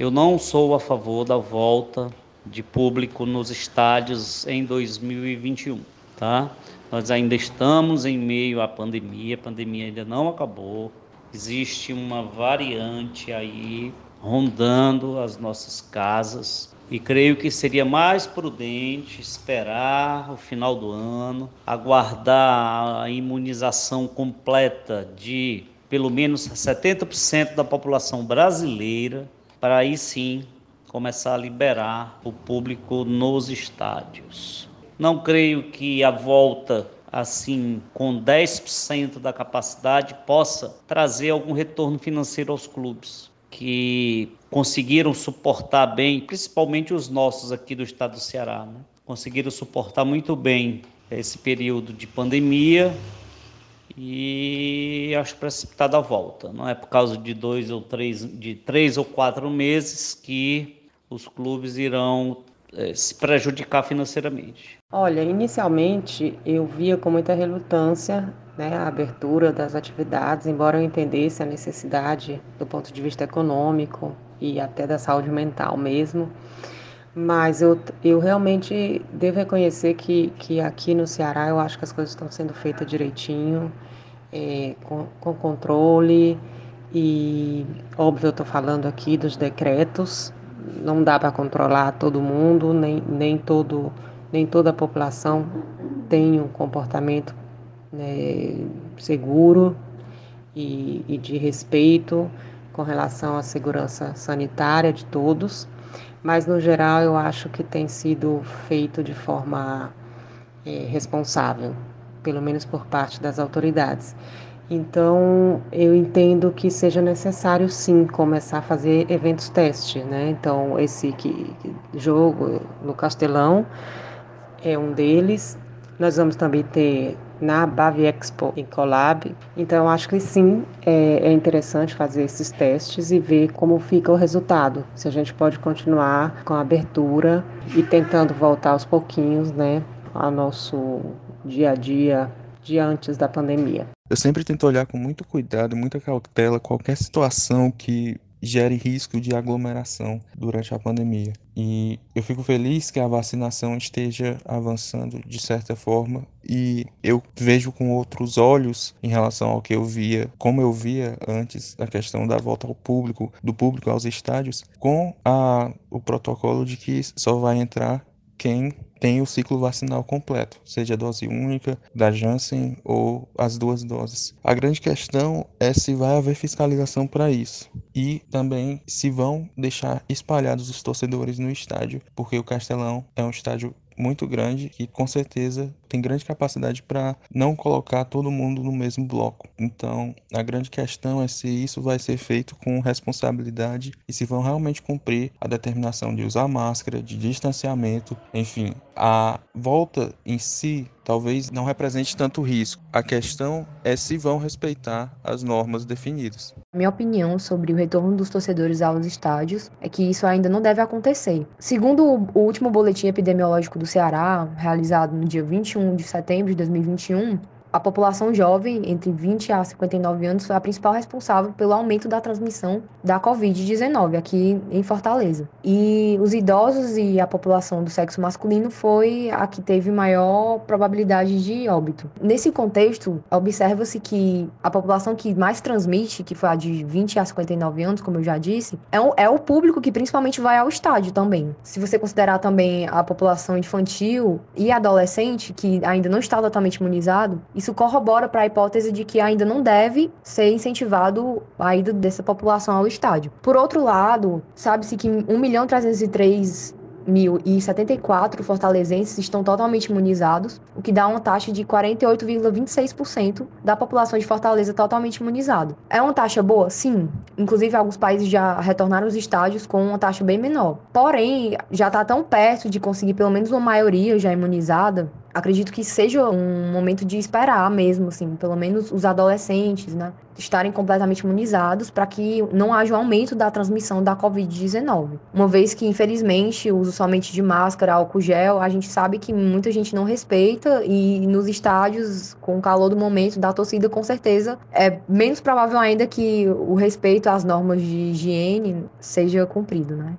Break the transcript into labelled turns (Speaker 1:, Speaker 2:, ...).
Speaker 1: Eu não sou a favor da volta de público nos estádios em 2021, tá? Nós ainda estamos em meio à pandemia, a pandemia ainda não acabou. Existe uma variante aí rondando as nossas casas e creio que seria mais prudente esperar o final do ano, aguardar a imunização completa de pelo menos 70% da população brasileira, para aí sim começar a liberar o público nos estádios. Não creio que a volta assim com 10% da capacidade possa trazer algum retorno financeiro aos clubes que conseguiram suportar bem, principalmente os nossos aqui do estado do Ceará, né? conseguiram suportar muito bem esse período de pandemia e acho precipitado a volta. Não é por causa de dois ou três, de três ou quatro meses que os clubes irão é, se prejudicar financeiramente.
Speaker 2: Olha, inicialmente eu via com muita relutância né, a abertura das atividades, embora eu entendesse a necessidade do ponto de vista econômico e até da saúde mental mesmo. Mas eu, eu realmente devo reconhecer que, que aqui no Ceará eu acho que as coisas estão sendo feitas direitinho, é, com, com controle. E, óbvio, eu estou falando aqui dos decretos, não dá para controlar todo mundo, nem, nem, todo, nem toda a população tem um comportamento né, seguro e, e de respeito com relação à segurança sanitária de todos, mas no geral eu acho que tem sido feito de forma é, responsável, pelo menos por parte das autoridades. Então, eu entendo que seja necessário sim começar a fazer eventos teste, né? Então, esse que, jogo no Castelão é um deles. Nós vamos também ter na Bavi Expo em Colab. Então, acho que sim, é, é, interessante fazer esses testes e ver como fica o resultado. Se a gente pode continuar com a abertura e tentando voltar aos pouquinhos, né, ao nosso dia a dia de antes da pandemia.
Speaker 3: Eu sempre tento olhar com muito cuidado, muita cautela qualquer situação que gere risco de aglomeração durante a pandemia. E eu fico feliz que a vacinação esteja avançando de certa forma e eu vejo com outros olhos em relação ao que eu via, como eu via antes da questão da volta ao público, do público aos estádios, com a, o protocolo de que só vai entrar quem tem o ciclo vacinal completo, seja a dose única da Janssen ou as duas doses. A grande questão é se vai haver fiscalização para isso e também se vão deixar espalhados os torcedores no estádio, porque o Castelão é um estádio muito grande que com certeza tem grande capacidade para não colocar todo mundo no mesmo bloco. Então, a grande questão é se isso vai ser feito com responsabilidade e se vão realmente cumprir a determinação de usar máscara, de distanciamento, enfim, a volta em si talvez não represente tanto risco. A questão é se vão respeitar as normas definidas.
Speaker 4: Minha opinião sobre o retorno dos torcedores aos estádios é que isso ainda não deve acontecer. Segundo o último boletim epidemiológico do Ceará, realizado no dia 21 de setembro de 2021, a população jovem, entre 20 a 59 anos, foi a principal responsável pelo aumento da transmissão da Covid-19 aqui em Fortaleza. E os idosos e a população do sexo masculino foi a que teve maior probabilidade de óbito. Nesse contexto, observa-se que a população que mais transmite, que foi a de 20 a 59 anos, como eu já disse, é o, é o público que principalmente vai ao estádio também. Se você considerar também a população infantil e adolescente, que ainda não está totalmente imunizado, isso corrobora para a hipótese de que ainda não deve ser incentivado a ida dessa população ao estádio. Por outro lado, sabe-se que 1 milhão 303 1.074 fortalezenses estão totalmente imunizados, o que dá uma taxa de 48,26% da população de Fortaleza totalmente imunizado. É uma taxa boa? Sim. Inclusive, alguns países já retornaram os estádios com uma taxa bem menor. Porém, já está tão perto de conseguir pelo menos uma maioria já imunizada acredito que seja um momento de esperar mesmo, assim, pelo menos os adolescentes, né, estarem completamente imunizados para que não haja um aumento da transmissão da Covid-19. Uma vez que, infelizmente, o uso somente de máscara, álcool gel, a gente sabe que muita gente não respeita e nos estádios, com o calor do momento da torcida, com certeza, é menos provável ainda que o respeito às normas de higiene seja cumprido, né?